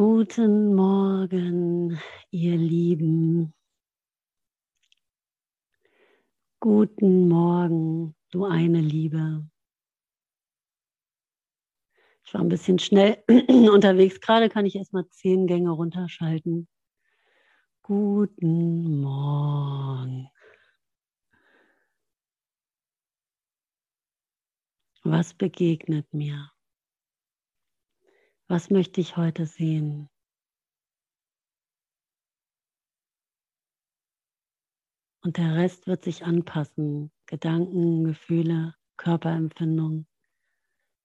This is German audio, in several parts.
Guten Morgen, ihr Lieben. Guten Morgen, du eine Liebe. Ich war ein bisschen schnell unterwegs. Gerade kann ich erst mal zehn Gänge runterschalten. Guten Morgen. Was begegnet mir? Was möchte ich heute sehen? Und der Rest wird sich anpassen. Gedanken, Gefühle, Körperempfindung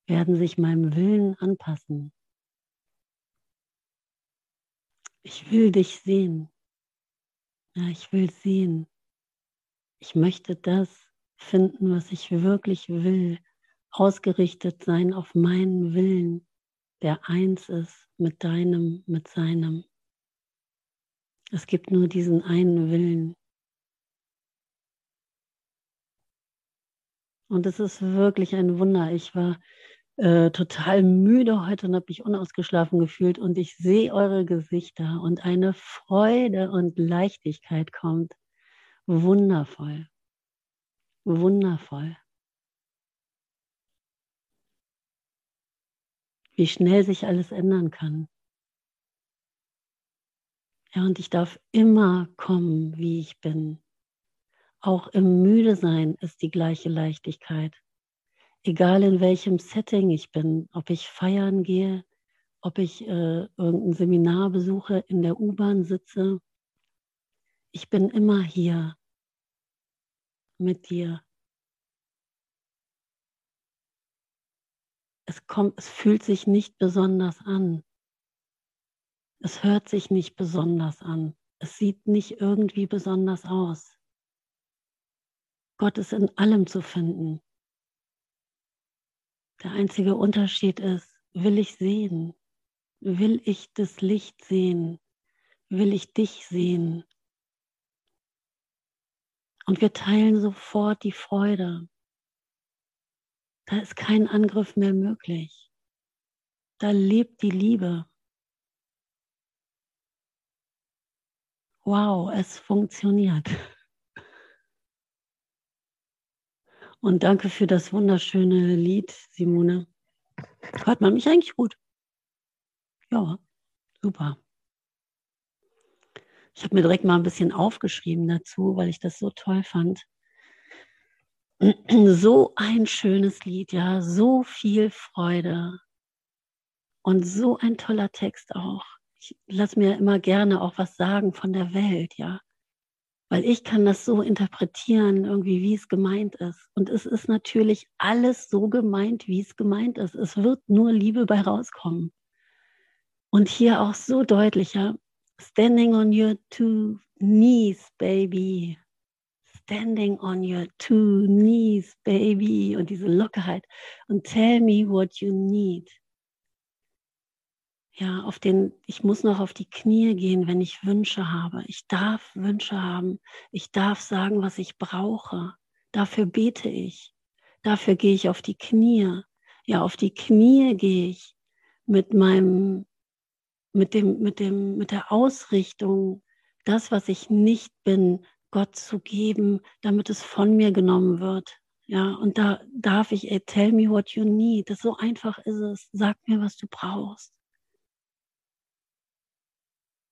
werden sich meinem Willen anpassen. Ich will dich sehen. Ja, ich will sehen. Ich möchte das finden, was ich wirklich will. Ausgerichtet sein auf meinen Willen der eins ist mit deinem, mit seinem. Es gibt nur diesen einen Willen. Und es ist wirklich ein Wunder. Ich war äh, total müde heute und habe mich unausgeschlafen gefühlt und ich sehe eure Gesichter und eine Freude und Leichtigkeit kommt. Wundervoll. Wundervoll. Wie schnell sich alles ändern kann. Ja, und ich darf immer kommen, wie ich bin. Auch im Müdesein ist die gleiche Leichtigkeit. Egal in welchem Setting ich bin, ob ich feiern gehe, ob ich äh, irgendein Seminar besuche, in der U-Bahn sitze. Ich bin immer hier mit dir. Es kommt, es fühlt sich nicht besonders an. Es hört sich nicht besonders an. Es sieht nicht irgendwie besonders aus. Gott ist in allem zu finden. Der einzige Unterschied ist, will ich sehen? Will ich das Licht sehen? Will ich dich sehen? Und wir teilen sofort die Freude. Da ist kein Angriff mehr möglich. Da lebt die Liebe. Wow, es funktioniert. Und danke für das wunderschöne Lied, Simone. Hört man mich eigentlich gut? Ja, super. Ich habe mir direkt mal ein bisschen aufgeschrieben dazu, weil ich das so toll fand. So ein schönes Lied, ja, so viel Freude und so ein toller Text auch. Ich lasse mir immer gerne auch was sagen von der Welt, ja, weil ich kann das so interpretieren, irgendwie, wie es gemeint ist. Und es ist natürlich alles so gemeint, wie es gemeint ist. Es wird nur Liebe bei rauskommen. Und hier auch so deutlicher, standing on your two knees, baby standing on your two knees, baby, und diese Lockerheit. Und tell me what you need. Ja, auf den, ich muss noch auf die Knie gehen, wenn ich Wünsche habe. Ich darf Wünsche haben. Ich darf sagen, was ich brauche. Dafür bete ich. Dafür gehe ich auf die Knie. Ja, auf die Knie gehe ich mit meinem, mit dem, mit dem, mit der Ausrichtung, das, was ich nicht bin, Gott zu geben, damit es von mir genommen wird. Ja, und da darf ich, ey, tell me what you need. Das so einfach ist es. Sag mir, was du brauchst.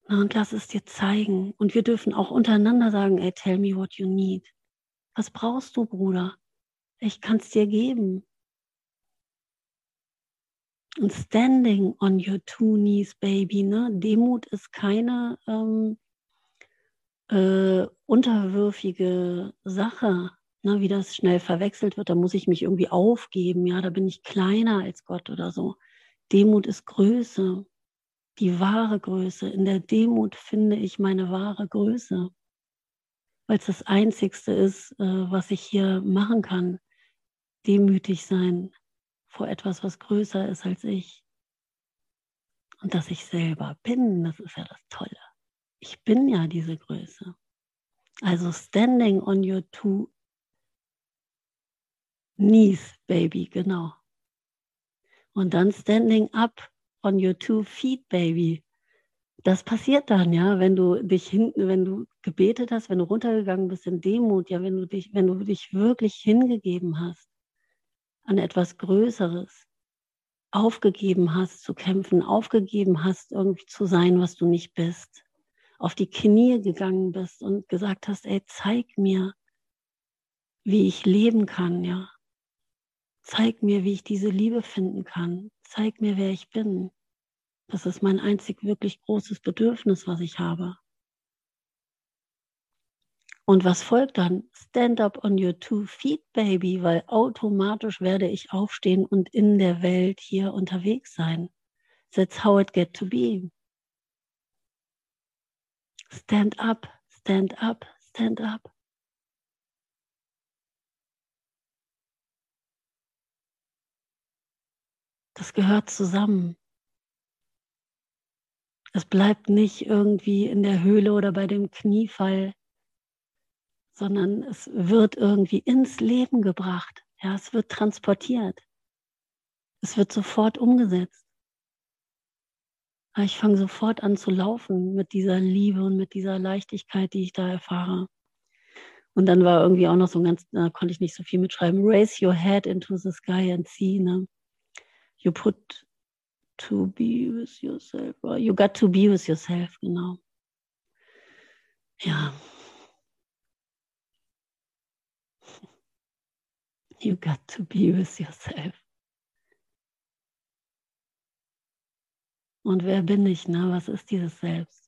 Na, und lass es dir zeigen. Und wir dürfen auch untereinander sagen, ey, tell me what you need. Was brauchst du, Bruder? Ich kann es dir geben. Und standing on your two knees, baby. Ne? Demut ist keine ähm, äh, unterwürfige Sache, ne, wie das schnell verwechselt wird, da muss ich mich irgendwie aufgeben, ja, da bin ich kleiner als Gott oder so. Demut ist Größe, die wahre Größe. In der Demut finde ich meine wahre Größe, weil es das Einzigste ist, äh, was ich hier machen kann. Demütig sein vor etwas, was größer ist als ich. Und dass ich selber bin, das ist ja das Tolle ich bin ja diese Größe. Also standing on your two knees, baby, genau. Und dann standing up on your two feet, baby. das passiert dann, ja, wenn du dich hinten, wenn du gebetet hast, wenn du runtergegangen bist in Demut, ja, wenn du dich, wenn du dich wirklich hingegeben hast an etwas Größeres, aufgegeben hast zu kämpfen, aufgegeben hast, irgendwie zu sein, was du nicht bist, auf die Knie gegangen bist und gesagt hast, ey, zeig mir, wie ich leben kann, ja. Zeig mir, wie ich diese Liebe finden kann. Zeig mir, wer ich bin. Das ist mein einzig wirklich großes Bedürfnis, was ich habe. Und was folgt dann? Stand up on your two feet, baby, weil automatisch werde ich aufstehen und in der Welt hier unterwegs sein. That's how it get to be. Stand up, stand up, stand up. Das gehört zusammen. Es bleibt nicht irgendwie in der Höhle oder bei dem Kniefall, sondern es wird irgendwie ins Leben gebracht. Ja, es wird transportiert. Es wird sofort umgesetzt. Ich fange sofort an zu laufen mit dieser Liebe und mit dieser Leichtigkeit, die ich da erfahre. Und dann war irgendwie auch noch so ein ganz, da konnte ich nicht so viel mitschreiben. Raise your head into the sky and see. Ne? You put to be with yourself. You got to be with yourself, genau. Ja. You got to be with yourself. Und wer bin ich, ne? Was ist dieses Selbst?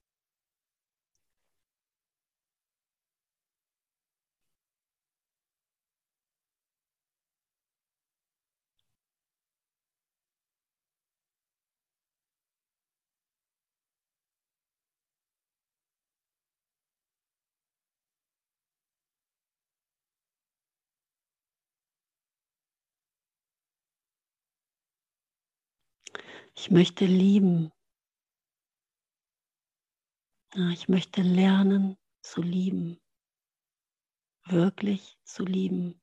Ich möchte lieben. Ich möchte lernen zu lieben. Wirklich zu lieben.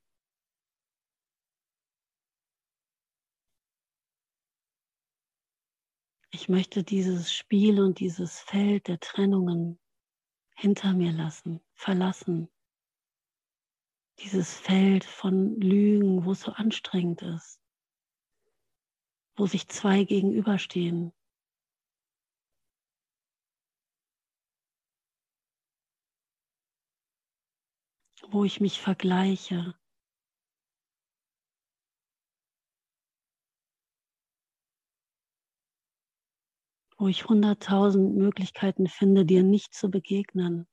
Ich möchte dieses Spiel und dieses Feld der Trennungen hinter mir lassen, verlassen. Dieses Feld von Lügen, wo es so anstrengend ist wo sich zwei gegenüberstehen. Wo ich mich vergleiche. Wo ich hunderttausend Möglichkeiten finde, dir nicht zu begegnen.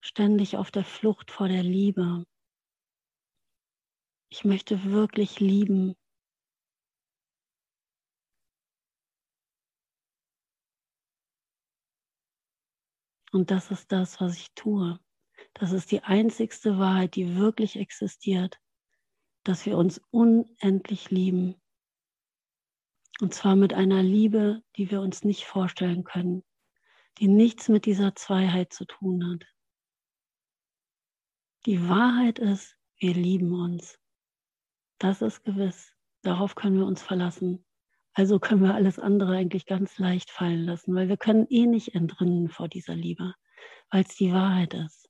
Ständig auf der Flucht vor der Liebe. Ich möchte wirklich lieben. Und das ist das, was ich tue. Das ist die einzigste Wahrheit, die wirklich existiert, dass wir uns unendlich lieben. Und zwar mit einer Liebe, die wir uns nicht vorstellen können, die nichts mit dieser Zweiheit zu tun hat. Die Wahrheit ist, wir lieben uns. Das ist gewiss. Darauf können wir uns verlassen. Also können wir alles andere eigentlich ganz leicht fallen lassen, weil wir können eh nicht entrinnen vor dieser Liebe, weil es die Wahrheit ist.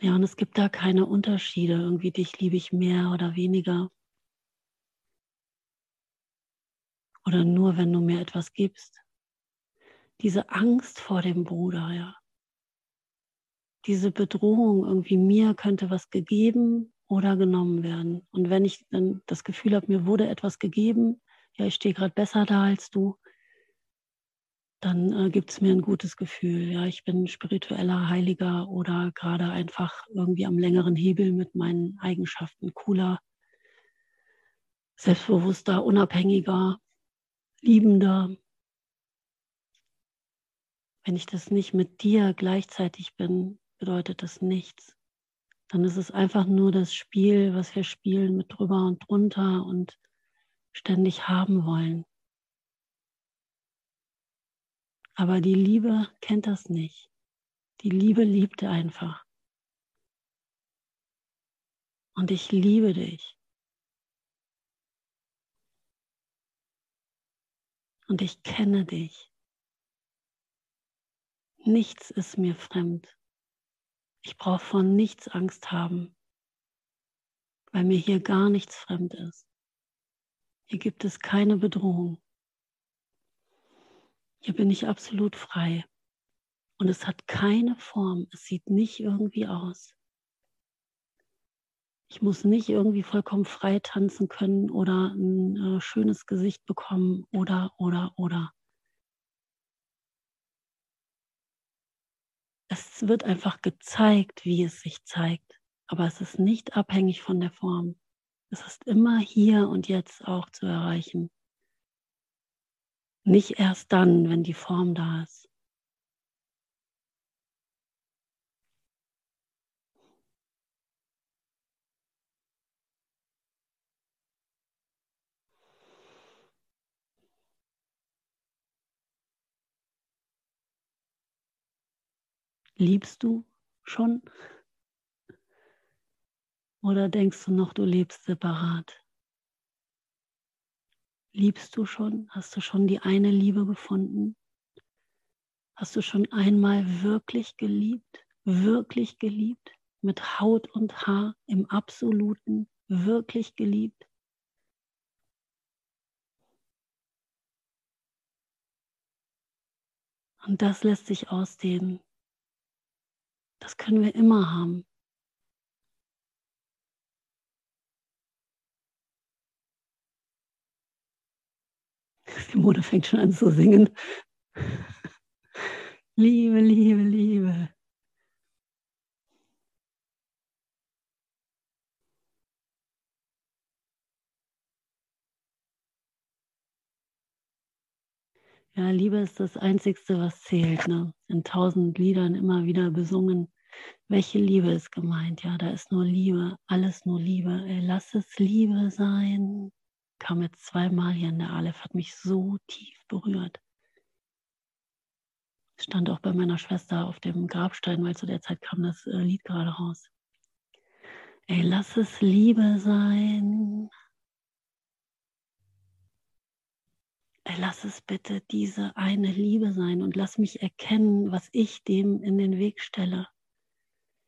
Ja, und es gibt da keine Unterschiede, irgendwie dich liebe ich mehr oder weniger. Oder nur, wenn du mir etwas gibst. Diese Angst vor dem Bruder, ja. Diese Bedrohung, irgendwie mir könnte was gegeben oder genommen werden. Und wenn ich dann das Gefühl habe, mir wurde etwas gegeben, ja, ich stehe gerade besser da als du, dann äh, gibt es mir ein gutes Gefühl. Ja, ich bin spiritueller Heiliger oder gerade einfach irgendwie am längeren Hebel mit meinen Eigenschaften, cooler, selbstbewusster, unabhängiger, liebender. Wenn ich das nicht mit dir gleichzeitig bin, bedeutet das nichts dann ist es einfach nur das Spiel, was wir spielen mit drüber und drunter und ständig haben wollen. Aber die Liebe kennt das nicht. Die Liebe liebt einfach. Und ich liebe dich. Und ich kenne dich. Nichts ist mir fremd. Ich brauche vor nichts Angst haben, weil mir hier gar nichts fremd ist. Hier gibt es keine Bedrohung. Hier bin ich absolut frei. Und es hat keine Form. Es sieht nicht irgendwie aus. Ich muss nicht irgendwie vollkommen frei tanzen können oder ein äh, schönes Gesicht bekommen oder, oder, oder. Es wird einfach gezeigt, wie es sich zeigt, aber es ist nicht abhängig von der Form. Es ist immer hier und jetzt auch zu erreichen. Nicht erst dann, wenn die Form da ist. Liebst du schon? Oder denkst du noch, du lebst separat? Liebst du schon? Hast du schon die eine Liebe gefunden? Hast du schon einmal wirklich geliebt? Wirklich geliebt? Mit Haut und Haar im absoluten, wirklich geliebt? Und das lässt sich ausdehnen. Das können wir immer haben. Simone fängt schon an zu singen. Liebe, Liebe, Liebe. Ja, Liebe ist das Einzigste, was zählt. Ne? In tausend Liedern immer wieder besungen. Welche Liebe ist gemeint? Ja, da ist nur Liebe, alles nur Liebe. Ey, lass es Liebe sein. Kam jetzt zweimal hier in der Aleph, hat mich so tief berührt. Stand auch bei meiner Schwester auf dem Grabstein, weil zu der Zeit kam das äh, Lied gerade raus. Ey, lass es Liebe sein. Lass es bitte diese eine Liebe sein und lass mich erkennen, was ich dem in den Weg stelle.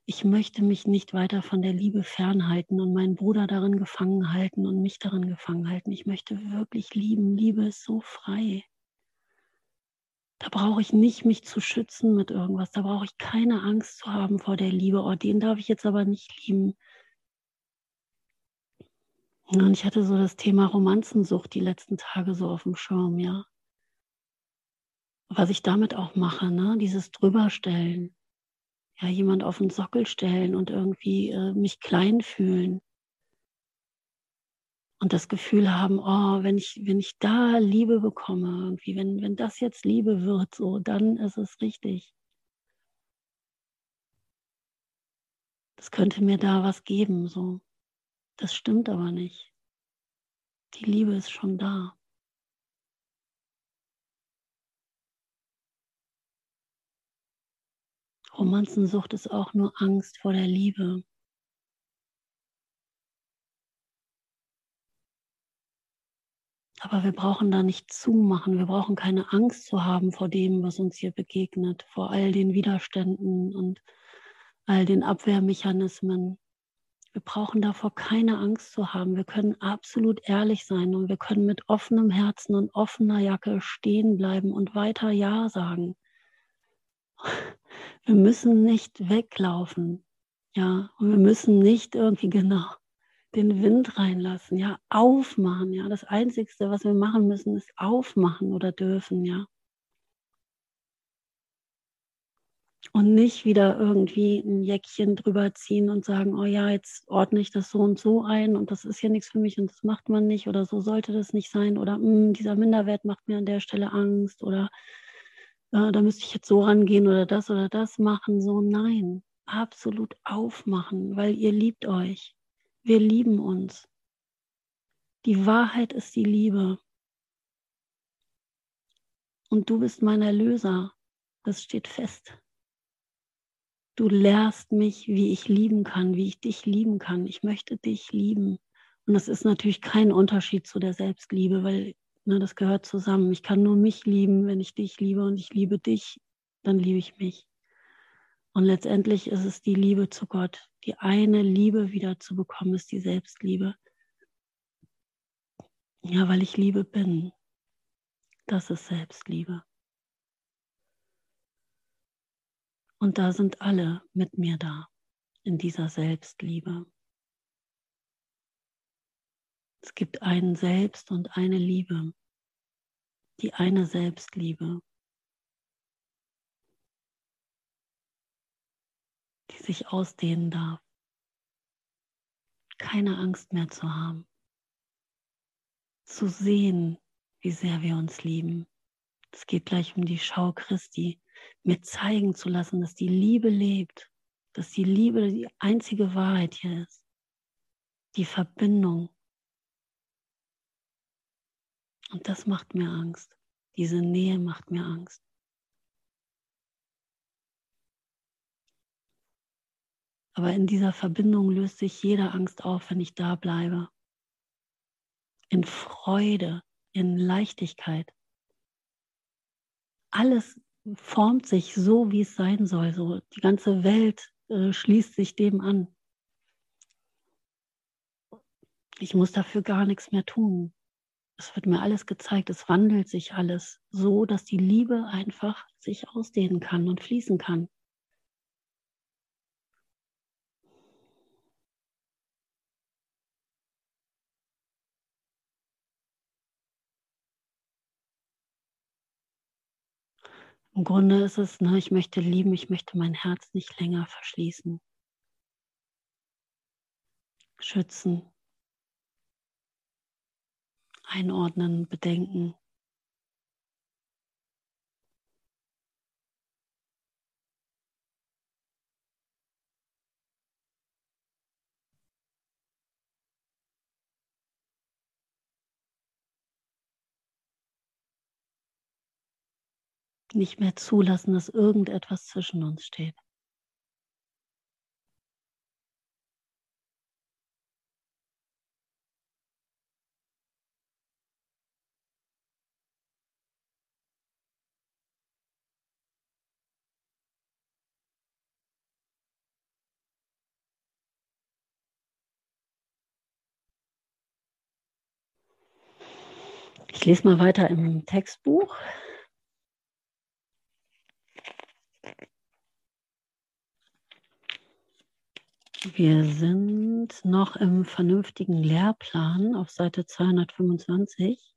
Ich möchte mich nicht weiter von der Liebe fernhalten und meinen Bruder darin gefangen halten und mich darin gefangen halten. Ich möchte wirklich lieben. Liebe ist so frei. Da brauche ich nicht mich zu schützen mit irgendwas. Da brauche ich keine Angst zu haben vor der Liebe. Oh, den darf ich jetzt aber nicht lieben. Und ich hatte so das Thema Romanzensucht die letzten Tage so auf dem Schirm, ja. Was ich damit auch mache, ne? dieses Drüberstellen. Ja, jemand auf den Sockel stellen und irgendwie äh, mich klein fühlen. Und das Gefühl haben, oh, wenn ich, wenn ich da Liebe bekomme, irgendwie, wenn, wenn das jetzt Liebe wird, so, dann ist es richtig. Das könnte mir da was geben, so. Das stimmt aber nicht. Die Liebe ist schon da. Romanzensucht ist auch nur Angst vor der Liebe. Aber wir brauchen da nicht zumachen. Wir brauchen keine Angst zu haben vor dem, was uns hier begegnet, vor all den Widerständen und all den Abwehrmechanismen. Wir brauchen davor keine Angst zu haben. Wir können absolut ehrlich sein und wir können mit offenem Herzen und offener Jacke stehen bleiben und weiter Ja sagen. Wir müssen nicht weglaufen. Ja, und wir müssen nicht irgendwie genau den Wind reinlassen, ja, aufmachen, ja. Das Einzigste, was wir machen müssen, ist aufmachen oder dürfen, ja. Und nicht wieder irgendwie ein Jäckchen drüber ziehen und sagen, oh ja, jetzt ordne ich das so und so ein und das ist ja nichts für mich und das macht man nicht oder so sollte das nicht sein oder hm, dieser Minderwert macht mir an der Stelle Angst oder äh, da müsste ich jetzt so rangehen oder das oder das machen. So nein, absolut aufmachen, weil ihr liebt euch. Wir lieben uns. Die Wahrheit ist die Liebe. Und du bist mein Erlöser. Das steht fest. Du lehrst mich, wie ich lieben kann, wie ich dich lieben kann. Ich möchte dich lieben. Und das ist natürlich kein Unterschied zu der Selbstliebe, weil Ne, das gehört zusammen. Ich kann nur mich lieben, wenn ich dich liebe und ich liebe dich, dann liebe ich mich. Und letztendlich ist es die Liebe zu Gott. Die eine Liebe wieder zu bekommen, ist die Selbstliebe. Ja, weil ich Liebe bin. Das ist Selbstliebe. Und da sind alle mit mir da, in dieser Selbstliebe. Es gibt einen Selbst und eine Liebe. Die eine Selbstliebe, die sich ausdehnen darf. Keine Angst mehr zu haben. Zu sehen, wie sehr wir uns lieben. Es geht gleich um die Schau Christi, mir zeigen zu lassen, dass die Liebe lebt, dass die Liebe die einzige Wahrheit hier ist. Die Verbindung und das macht mir Angst. Diese Nähe macht mir Angst. Aber in dieser Verbindung löst sich jede Angst auf, wenn ich da bleibe. In Freude, in Leichtigkeit. Alles formt sich so, wie es sein soll. So die ganze Welt äh, schließt sich dem an. Ich muss dafür gar nichts mehr tun es wird mir alles gezeigt, es wandelt sich alles so, dass die Liebe einfach sich ausdehnen kann und fließen kann. Im Grunde ist es, ne, ich möchte lieben, ich möchte mein Herz nicht länger verschließen. Schützen, einordnen, bedenken. Nicht mehr zulassen, dass irgendetwas zwischen uns steht. Ich lese mal weiter im Textbuch. Wir sind noch im vernünftigen Lehrplan auf Seite 225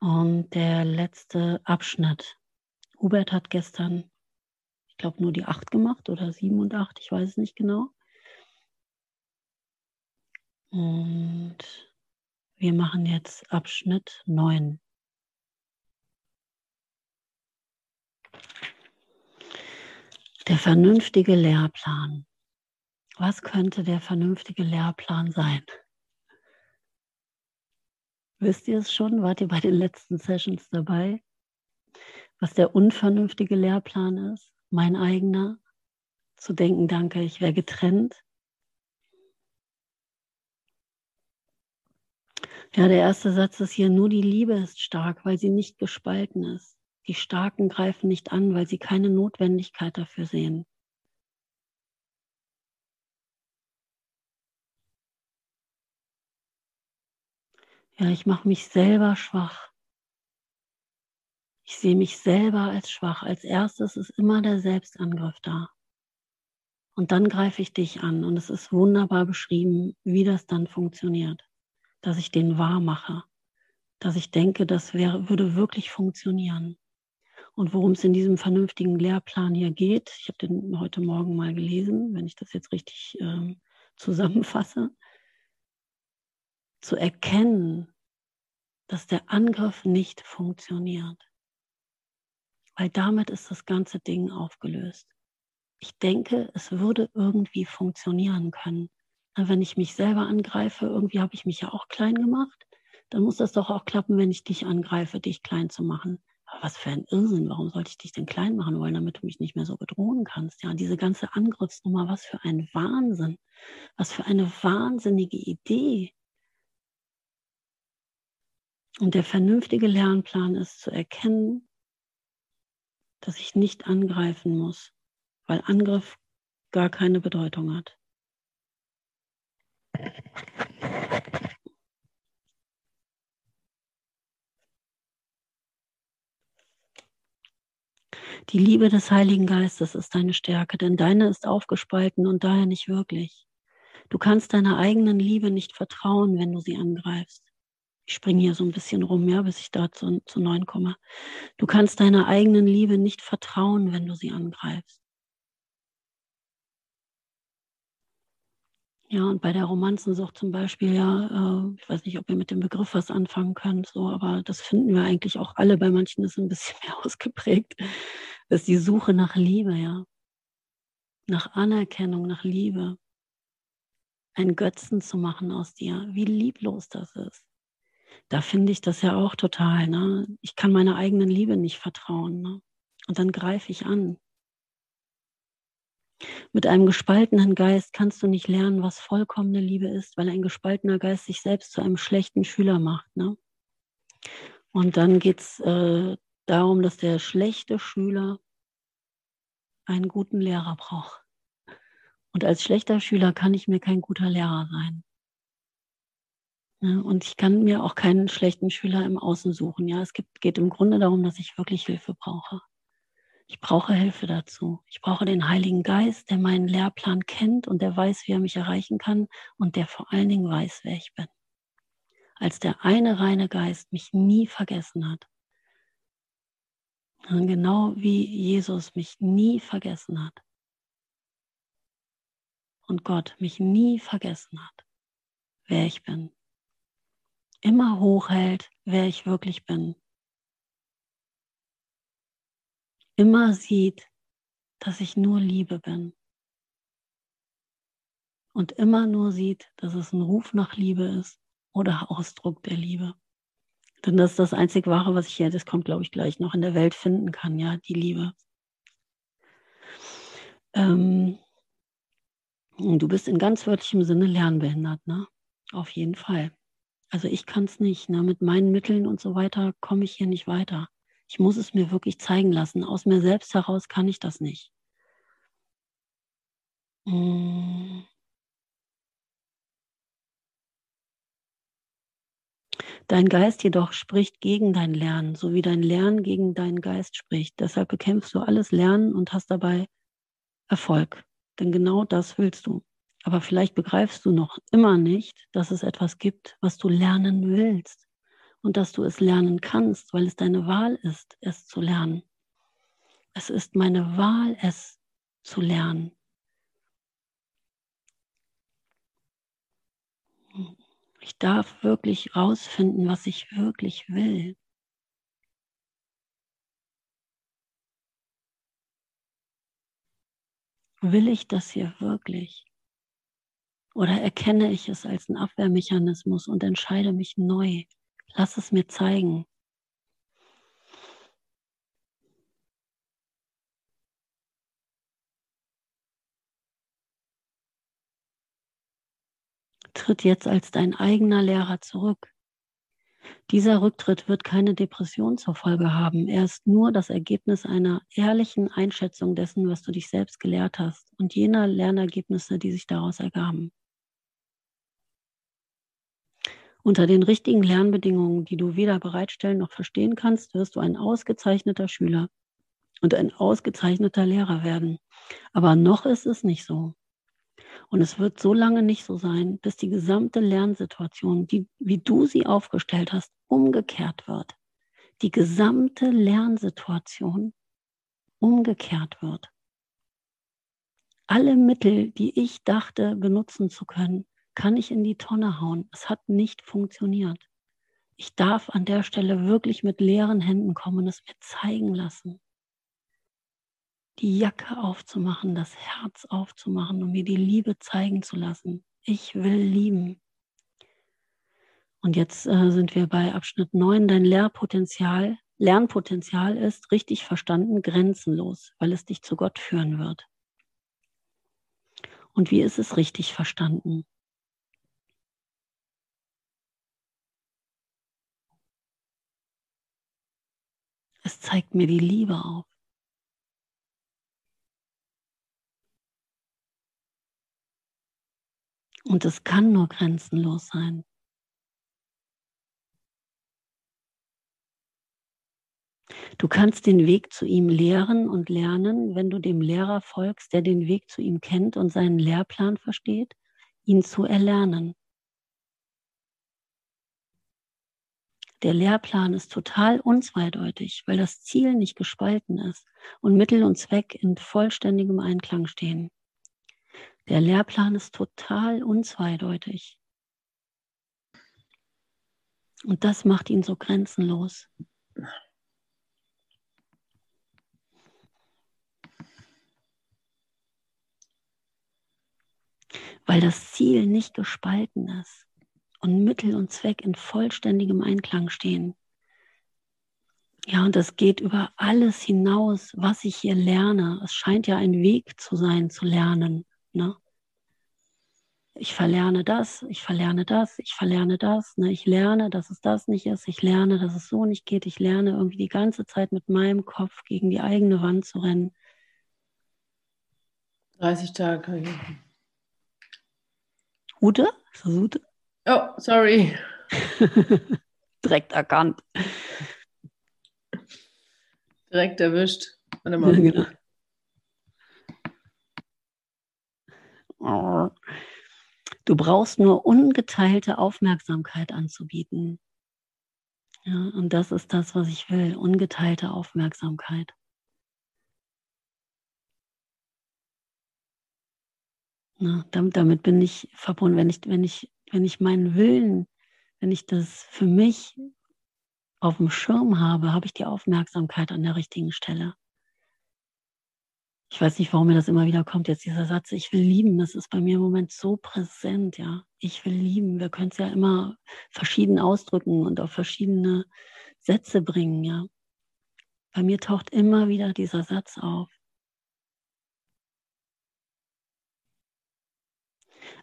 und der letzte Abschnitt. Hubert hat gestern, ich glaube, nur die 8 gemacht oder 7 und 8, ich weiß es nicht genau. Und wir machen jetzt Abschnitt 9. Der vernünftige Lehrplan. Was könnte der vernünftige Lehrplan sein? Wisst ihr es schon? Wart ihr bei den letzten Sessions dabei? Was der unvernünftige Lehrplan ist? Mein eigener? Zu denken, danke, ich wäre getrennt. Ja, der erste Satz ist hier, nur die Liebe ist stark, weil sie nicht gespalten ist. Die Starken greifen nicht an, weil sie keine Notwendigkeit dafür sehen. Ja, ich mache mich selber schwach. Ich sehe mich selber als schwach. Als erstes ist immer der Selbstangriff da. Und dann greife ich dich an. Und es ist wunderbar beschrieben, wie das dann funktioniert dass ich den wahr mache, dass ich denke, das wäre, würde wirklich funktionieren. Und worum es in diesem vernünftigen Lehrplan hier geht, ich habe den heute Morgen mal gelesen, wenn ich das jetzt richtig äh, zusammenfasse, zu erkennen, dass der Angriff nicht funktioniert. Weil damit ist das ganze Ding aufgelöst. Ich denke, es würde irgendwie funktionieren können. Wenn ich mich selber angreife, irgendwie habe ich mich ja auch klein gemacht, dann muss das doch auch klappen, wenn ich dich angreife, dich klein zu machen. Aber was für ein Irrsinn, warum sollte ich dich denn klein machen wollen, damit du mich nicht mehr so bedrohen kannst? Ja, diese ganze Angriffsnummer, was für ein Wahnsinn, was für eine wahnsinnige Idee. Und der vernünftige Lernplan ist zu erkennen, dass ich nicht angreifen muss, weil Angriff gar keine Bedeutung hat. Die Liebe des Heiligen Geistes ist deine Stärke, denn deine ist aufgespalten und daher nicht wirklich. Du kannst deiner eigenen Liebe nicht vertrauen, wenn du sie angreifst. Ich springe hier so ein bisschen rum, ja, bis ich da zu, zu neun komme. Du kannst deiner eigenen Liebe nicht vertrauen, wenn du sie angreifst. Ja, und bei der Romanzensucht zum Beispiel, ja, äh, ich weiß nicht, ob ihr mit dem Begriff was anfangen könnt, so, aber das finden wir eigentlich auch alle. Bei manchen ist es ein bisschen mehr ausgeprägt. Das ist die Suche nach Liebe, ja. Nach Anerkennung, nach Liebe. Einen Götzen zu machen aus dir, wie lieblos das ist. Da finde ich das ja auch total. Ne? Ich kann meiner eigenen Liebe nicht vertrauen. Ne? Und dann greife ich an. Mit einem gespaltenen Geist kannst du nicht lernen, was vollkommene Liebe ist, weil ein gespaltener Geist sich selbst zu einem schlechten Schüler macht. Ne? Und dann geht es äh, darum, dass der schlechte Schüler einen guten Lehrer braucht. Und als schlechter Schüler kann ich mir kein guter Lehrer sein. Ja, und ich kann mir auch keinen schlechten Schüler im Außen suchen. Ja, es gibt, geht im Grunde darum, dass ich wirklich Hilfe brauche. Ich brauche Hilfe dazu. Ich brauche den Heiligen Geist, der meinen Lehrplan kennt und der weiß, wie er mich erreichen kann und der vor allen Dingen weiß, wer ich bin. Als der eine reine Geist mich nie vergessen hat. Genau wie Jesus mich nie vergessen hat. Und Gott mich nie vergessen hat, wer ich bin. Immer hochhält, wer ich wirklich bin immer sieht, dass ich nur Liebe bin. Und immer nur sieht, dass es ein Ruf nach Liebe ist oder Ausdruck der Liebe. Denn das ist das einzig Wahre, was ich hier, das kommt, glaube ich, gleich noch in der Welt finden kann, ja, die Liebe. Ähm, du bist in ganz wörtlichem Sinne lernbehindert, ne? Auf jeden Fall. Also ich kann es nicht, ne? Mit meinen Mitteln und so weiter komme ich hier nicht weiter. Ich muss es mir wirklich zeigen lassen. Aus mir selbst heraus kann ich das nicht. Hm. Dein Geist jedoch spricht gegen dein Lernen, so wie dein Lernen gegen deinen Geist spricht. Deshalb bekämpfst du alles Lernen und hast dabei Erfolg. Denn genau das willst du. Aber vielleicht begreifst du noch immer nicht, dass es etwas gibt, was du lernen willst und dass du es lernen kannst, weil es deine Wahl ist, es zu lernen. Es ist meine Wahl, es zu lernen. Ich darf wirklich rausfinden, was ich wirklich will. Will ich das hier wirklich? Oder erkenne ich es als einen Abwehrmechanismus und entscheide mich neu Lass es mir zeigen. Tritt jetzt als dein eigener Lehrer zurück. Dieser Rücktritt wird keine Depression zur Folge haben. Er ist nur das Ergebnis einer ehrlichen Einschätzung dessen, was du dich selbst gelehrt hast und jener Lernergebnisse, die sich daraus ergaben. Unter den richtigen Lernbedingungen, die du weder bereitstellen noch verstehen kannst, wirst du ein ausgezeichneter Schüler und ein ausgezeichneter Lehrer werden. Aber noch ist es nicht so. Und es wird so lange nicht so sein, bis die gesamte Lernsituation, die, wie du sie aufgestellt hast, umgekehrt wird. Die gesamte Lernsituation umgekehrt wird. Alle Mittel, die ich dachte benutzen zu können, kann ich in die Tonne hauen. Es hat nicht funktioniert. Ich darf an der Stelle wirklich mit leeren Händen kommen und es mir zeigen lassen. Die Jacke aufzumachen, das Herz aufzumachen und mir die Liebe zeigen zu lassen. Ich will lieben. Und jetzt äh, sind wir bei Abschnitt 9. Dein Lehrpotenzial, Lernpotenzial ist, richtig verstanden, grenzenlos, weil es dich zu Gott führen wird. Und wie ist es richtig verstanden? Zeigt mir die Liebe auf. Und es kann nur grenzenlos sein. Du kannst den Weg zu ihm lehren und lernen, wenn du dem Lehrer folgst, der den Weg zu ihm kennt und seinen Lehrplan versteht, ihn zu erlernen. Der Lehrplan ist total unzweideutig, weil das Ziel nicht gespalten ist und Mittel und Zweck in vollständigem Einklang stehen. Der Lehrplan ist total unzweideutig. Und das macht ihn so grenzenlos. Weil das Ziel nicht gespalten ist und Mittel und Zweck in vollständigem Einklang stehen. Ja, und das geht über alles hinaus, was ich hier lerne. Es scheint ja ein Weg zu sein, zu lernen. Ne? Ich verlerne das, ich verlerne das, ich verlerne das. Ne? Ich lerne, dass es das nicht ist. Ich lerne, dass es so nicht geht. Ich lerne irgendwie die ganze Zeit mit meinem Kopf gegen die eigene Wand zu rennen. 30 Tage. Ute? Ist das Ute? Oh, sorry. Direkt erkannt. Direkt erwischt. Warte mal. Genau. Oh. Du brauchst nur ungeteilte Aufmerksamkeit anzubieten. Ja, und das ist das, was ich will, ungeteilte Aufmerksamkeit. Na, damit, damit bin ich verbunden, wenn ich, wenn ich wenn ich meinen Willen, wenn ich das für mich auf dem Schirm habe, habe ich die Aufmerksamkeit an der richtigen Stelle. Ich weiß nicht, warum mir das immer wieder kommt, jetzt dieser Satz, ich will lieben, das ist bei mir im Moment so präsent, ja. Ich will lieben. Wir können es ja immer verschieden ausdrücken und auf verschiedene Sätze bringen, ja. Bei mir taucht immer wieder dieser Satz auf.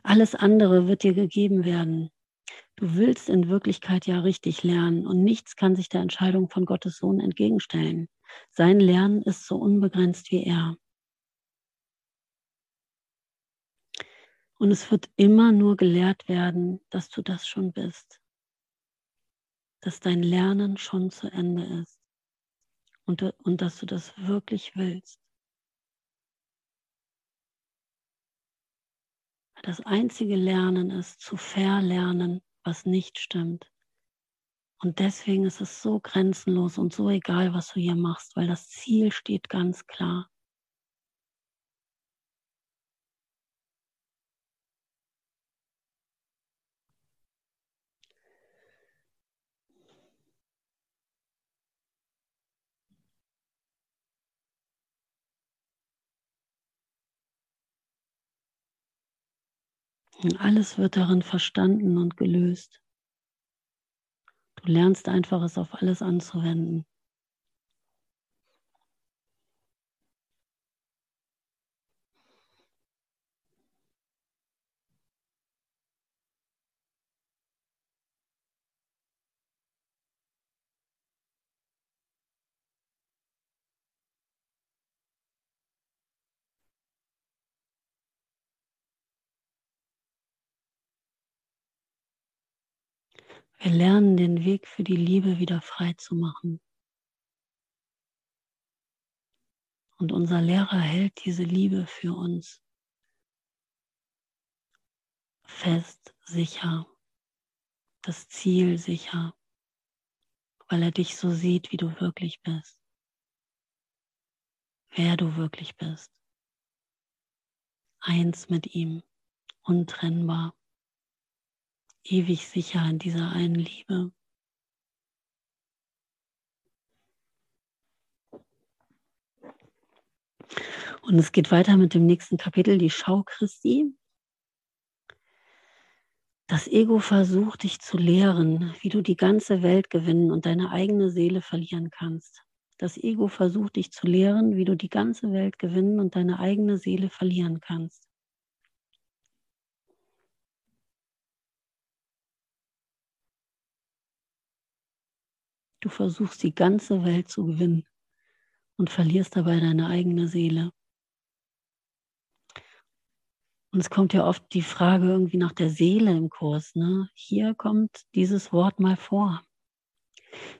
Alles andere wird dir gegeben werden. Du willst in Wirklichkeit ja richtig lernen und nichts kann sich der Entscheidung von Gottes Sohn entgegenstellen. Sein Lernen ist so unbegrenzt wie er. Und es wird immer nur gelehrt werden, dass du das schon bist. Dass dein Lernen schon zu Ende ist. Und, und dass du das wirklich willst. Das einzige Lernen ist zu verlernen, was nicht stimmt. Und deswegen ist es so grenzenlos und so egal, was du hier machst, weil das Ziel steht ganz klar. Und alles wird darin verstanden und gelöst. Du lernst einfach es auf alles anzuwenden. Wir lernen den Weg für die Liebe wieder frei zu machen. Und unser Lehrer hält diese Liebe für uns fest, sicher, das Ziel sicher, weil er dich so sieht, wie du wirklich bist, wer du wirklich bist. Eins mit ihm, untrennbar ewig sicher in dieser einen Liebe. Und es geht weiter mit dem nächsten Kapitel, die Schau Christi. Das Ego versucht dich zu lehren, wie du die ganze Welt gewinnen und deine eigene Seele verlieren kannst. Das Ego versucht dich zu lehren, wie du die ganze Welt gewinnen und deine eigene Seele verlieren kannst. Du versuchst die ganze Welt zu gewinnen. und verlierst dabei deine eigene Seele. Und es kommt ja oft die Frage irgendwie nach der Seele im Kurs. Ne? Hier kommt dieses Wort mal vor.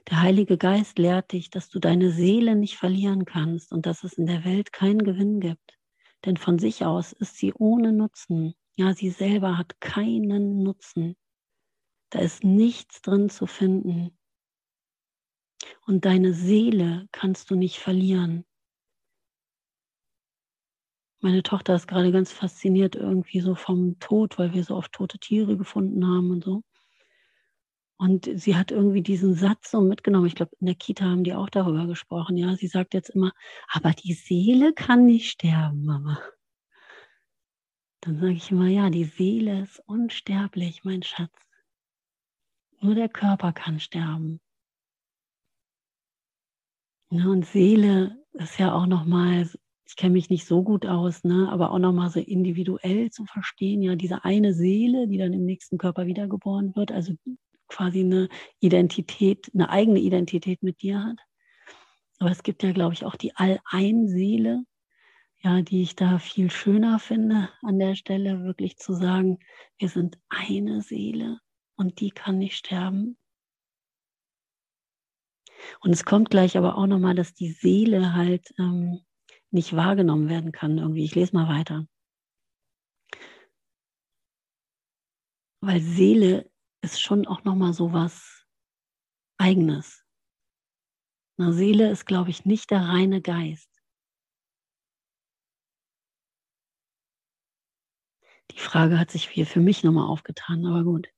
Der Heilige Geist lehrt dich, dass du deine Seele nicht verlieren kannst und dass es in der Welt keinen Gewinn gibt. Denn von sich aus ist sie ohne Nutzen. Ja, sie selber hat keinen Nutzen. Da ist nichts drin zu finden. Und deine Seele kannst du nicht verlieren. Meine Tochter ist gerade ganz fasziniert irgendwie so vom Tod, weil wir so oft tote Tiere gefunden haben und so. Und sie hat irgendwie diesen Satz so mitgenommen. Ich glaube, in der Kita haben die auch darüber gesprochen. Ja, sie sagt jetzt immer, aber die Seele kann nicht sterben, Mama. Dann sage ich immer, ja, die Seele ist unsterblich, mein Schatz. Nur der Körper kann sterben. Ne, und Seele ist ja auch nochmal, ich kenne mich nicht so gut aus, ne, aber auch nochmal so individuell zu verstehen, ja, diese eine Seele, die dann im nächsten Körper wiedergeboren wird, also quasi eine Identität, eine eigene Identität mit dir hat. Aber es gibt ja, glaube ich, auch die All-Ein-Seele, ja, die ich da viel schöner finde, an der Stelle wirklich zu sagen, wir sind eine Seele und die kann nicht sterben. Und es kommt gleich aber auch nochmal, dass die Seele halt ähm, nicht wahrgenommen werden kann. Irgendwie, ich lese mal weiter. Weil Seele ist schon auch nochmal so was Eigenes. Eine Seele ist, glaube ich, nicht der reine Geist. Die Frage hat sich hier für mich nochmal aufgetan, aber gut.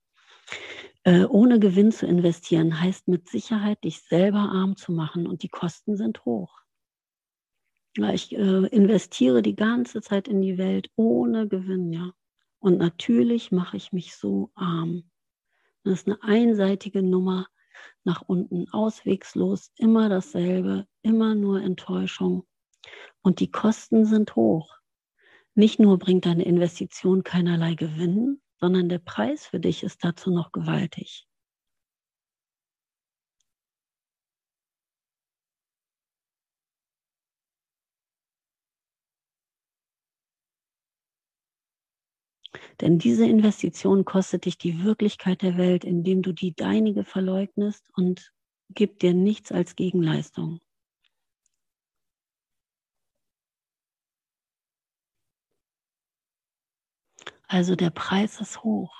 Äh, ohne Gewinn zu investieren heißt mit Sicherheit, dich selber arm zu machen und die Kosten sind hoch. Ich äh, investiere die ganze Zeit in die Welt ohne Gewinn, ja. Und natürlich mache ich mich so arm. Das ist eine einseitige Nummer nach unten, auswegslos, immer dasselbe, immer nur Enttäuschung. Und die Kosten sind hoch. Nicht nur bringt deine Investition keinerlei Gewinn, sondern der Preis für dich ist dazu noch gewaltig. Denn diese Investition kostet dich die Wirklichkeit der Welt, indem du die deinige verleugnest und gibt dir nichts als Gegenleistung. Also der Preis ist hoch.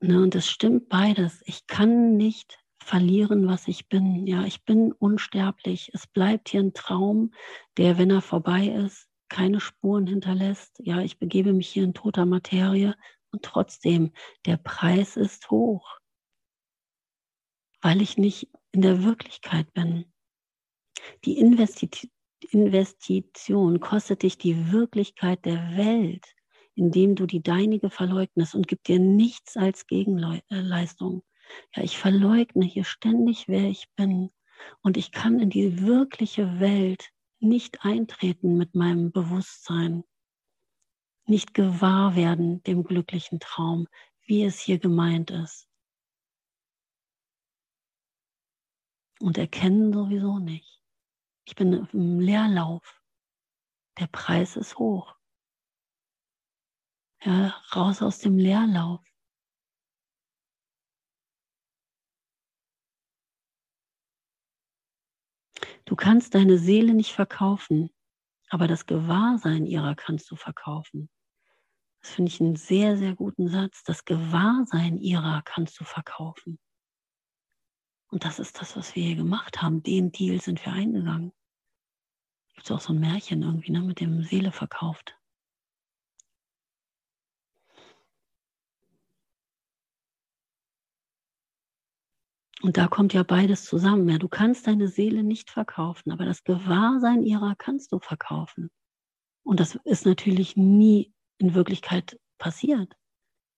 Ne, und es stimmt beides. Ich kann nicht verlieren, was ich bin. Ja, ich bin unsterblich. Es bleibt hier ein Traum, der, wenn er vorbei ist, keine Spuren hinterlässt. Ja, ich begebe mich hier in toter Materie und trotzdem, der Preis ist hoch, weil ich nicht in der Wirklichkeit bin. Die Investition kostet dich die Wirklichkeit der Welt indem du die deinige verleugnest und gib dir nichts als Gegenleistung. Ja, ich verleugne hier ständig, wer ich bin. Und ich kann in die wirkliche Welt nicht eintreten mit meinem Bewusstsein, nicht gewahr werden dem glücklichen Traum, wie es hier gemeint ist. Und erkennen sowieso nicht. Ich bin im Leerlauf. Der Preis ist hoch. Ja, raus aus dem Leerlauf. Du kannst deine Seele nicht verkaufen, aber das Gewahrsein ihrer kannst du verkaufen. Das finde ich einen sehr, sehr guten Satz. Das Gewahrsein ihrer kannst du verkaufen. Und das ist das, was wir hier gemacht haben. Den Deal sind wir eingegangen. Gibt es auch so ein Märchen irgendwie, ne, mit dem Seele verkauft. Und da kommt ja beides zusammen. Ja, du kannst deine Seele nicht verkaufen, aber das Gewahrsein ihrer kannst du verkaufen. Und das ist natürlich nie in Wirklichkeit passiert.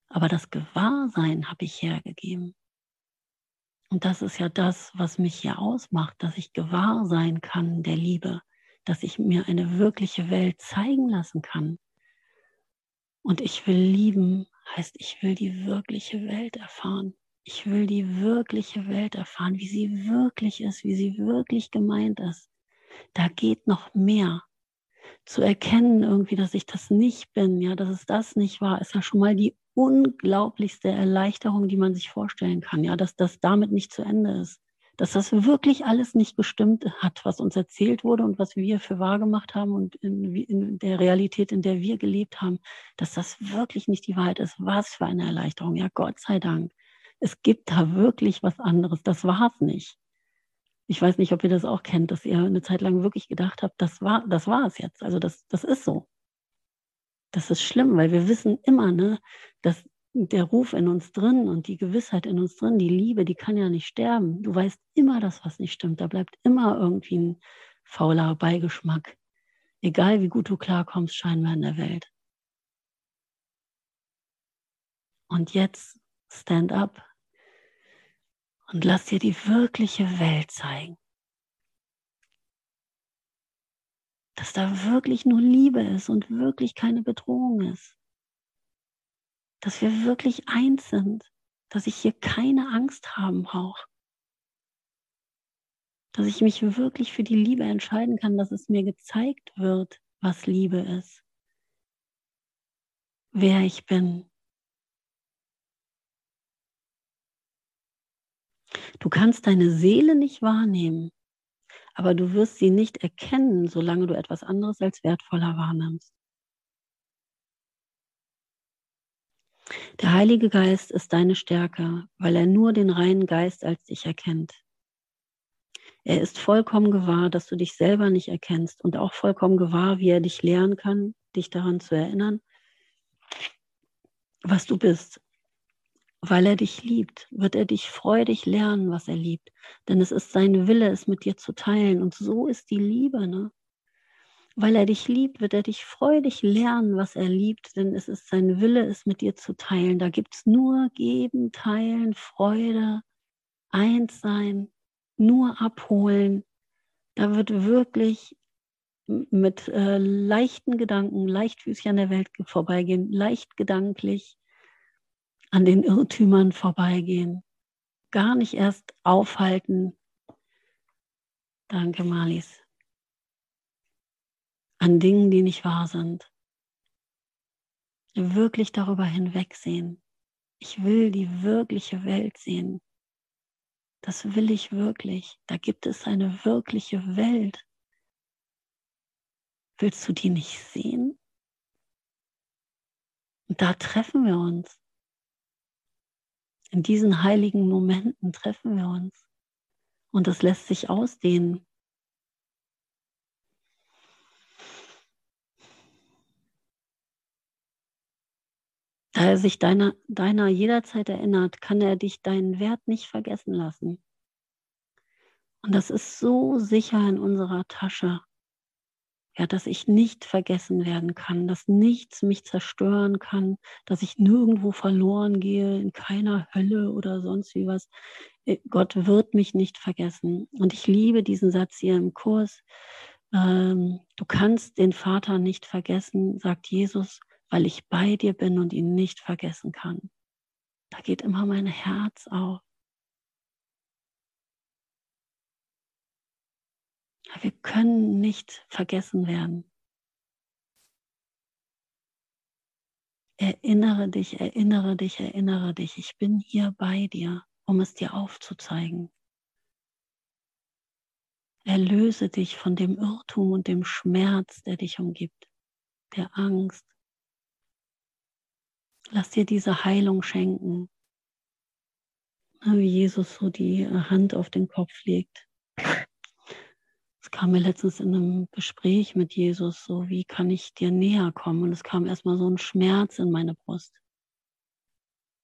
Aber das Gewahrsein habe ich hergegeben. Und das ist ja das, was mich hier ausmacht, dass ich gewahr sein kann der Liebe, dass ich mir eine wirkliche Welt zeigen lassen kann. Und ich will lieben, heißt, ich will die wirkliche Welt erfahren. Ich will die wirkliche Welt erfahren, wie sie wirklich ist, wie sie wirklich gemeint ist. Da geht noch mehr. Zu erkennen irgendwie, dass ich das nicht bin, ja, dass es das nicht war, ist ja schon mal die unglaublichste Erleichterung, die man sich vorstellen kann, ja, dass das damit nicht zu Ende ist. Dass das wirklich alles nicht gestimmt hat, was uns erzählt wurde und was wir für wahr gemacht haben und in, in der Realität, in der wir gelebt haben, dass das wirklich nicht die Wahrheit ist. Was für eine Erleichterung. Ja, Gott sei Dank. Es gibt da wirklich was anderes. Das war es nicht. Ich weiß nicht, ob ihr das auch kennt, dass ihr eine Zeit lang wirklich gedacht habt, das war, das war es jetzt. Also das, das ist so. Das ist schlimm, weil wir wissen immer, ne, dass der Ruf in uns drin und die Gewissheit in uns drin, die Liebe, die kann ja nicht sterben. Du weißt immer, dass was nicht stimmt. Da bleibt immer irgendwie ein fauler Beigeschmack. Egal wie gut du klarkommst, scheinbar in der Welt. Und jetzt stand up und lass dir die wirkliche Welt zeigen. Dass da wirklich nur Liebe ist und wirklich keine Bedrohung ist. Dass wir wirklich eins sind. Dass ich hier keine Angst haben brauche. Dass ich mich wirklich für die Liebe entscheiden kann, dass es mir gezeigt wird, was Liebe ist. Wer ich bin, Du kannst deine Seele nicht wahrnehmen, aber du wirst sie nicht erkennen, solange du etwas anderes als wertvoller wahrnimmst. Der Heilige Geist ist deine Stärke, weil er nur den reinen Geist als dich erkennt. Er ist vollkommen gewahr, dass du dich selber nicht erkennst und auch vollkommen gewahr, wie er dich lehren kann, dich daran zu erinnern, was du bist. Weil er dich liebt, wird er dich freudig lernen, was er liebt. Denn es ist sein Wille, es mit dir zu teilen. Und so ist die Liebe. Ne? Weil er dich liebt, wird er dich freudig lernen, was er liebt. Denn es ist sein Wille, es mit dir zu teilen. Da gibt es nur Geben, Teilen, Freude, Eins sein, nur abholen. Da wird wirklich mit äh, leichten Gedanken, leichtfüßig an der Welt vorbeigehen, leicht gedanklich an den Irrtümern vorbeigehen, gar nicht erst aufhalten. Danke, Malis. An Dingen, die nicht wahr sind. Wirklich darüber hinwegsehen. Ich will die wirkliche Welt sehen. Das will ich wirklich. Da gibt es eine wirkliche Welt. Willst du die nicht sehen? Und da treffen wir uns. In diesen heiligen Momenten treffen wir uns. Und das lässt sich ausdehnen. Da er sich deiner, deiner jederzeit erinnert, kann er dich deinen Wert nicht vergessen lassen. Und das ist so sicher in unserer Tasche ja, dass ich nicht vergessen werden kann, dass nichts mich zerstören kann, dass ich nirgendwo verloren gehe, in keiner Hölle oder sonst wie was. Äh, Gott wird mich nicht vergessen. Und ich liebe diesen Satz hier im Kurs. Ähm, du kannst den Vater nicht vergessen, sagt Jesus, weil ich bei dir bin und ihn nicht vergessen kann. Da geht immer mein Herz auf. Wir können nicht vergessen werden. Erinnere dich, erinnere dich, erinnere dich. Ich bin hier bei dir, um es dir aufzuzeigen. Erlöse dich von dem Irrtum und dem Schmerz, der dich umgibt, der Angst. Lass dir diese Heilung schenken, wie Jesus so die Hand auf den Kopf legt kam mir letztens in einem Gespräch mit Jesus so, wie kann ich dir näher kommen? Und es kam erstmal so ein Schmerz in meine Brust.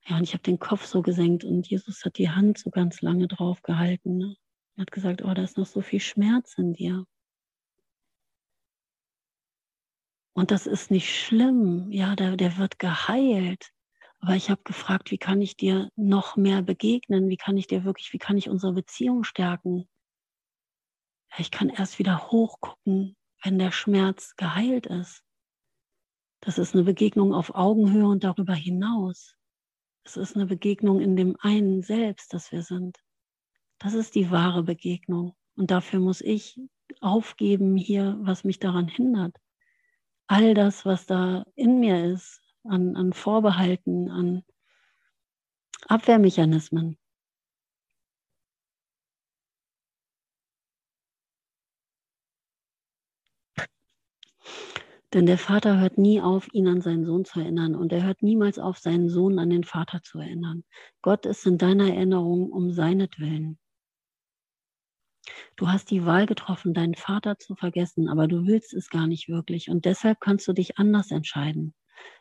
Ja, und ich habe den Kopf so gesenkt und Jesus hat die Hand so ganz lange drauf gehalten. Ne? Er hat gesagt, oh, da ist noch so viel Schmerz in dir. Und das ist nicht schlimm, ja, der, der wird geheilt. Aber ich habe gefragt, wie kann ich dir noch mehr begegnen? Wie kann ich dir wirklich, wie kann ich unsere Beziehung stärken? Ich kann erst wieder hochgucken, wenn der Schmerz geheilt ist. Das ist eine Begegnung auf Augenhöhe und darüber hinaus. Es ist eine Begegnung in dem einen Selbst, das wir sind. Das ist die wahre Begegnung. Und dafür muss ich aufgeben hier, was mich daran hindert. All das, was da in mir ist, an, an Vorbehalten, an Abwehrmechanismen. Denn der Vater hört nie auf, ihn an seinen Sohn zu erinnern und er hört niemals auf, seinen Sohn an den Vater zu erinnern. Gott ist in deiner Erinnerung um seinetwillen. Du hast die Wahl getroffen, deinen Vater zu vergessen, aber du willst es gar nicht wirklich und deshalb kannst du dich anders entscheiden.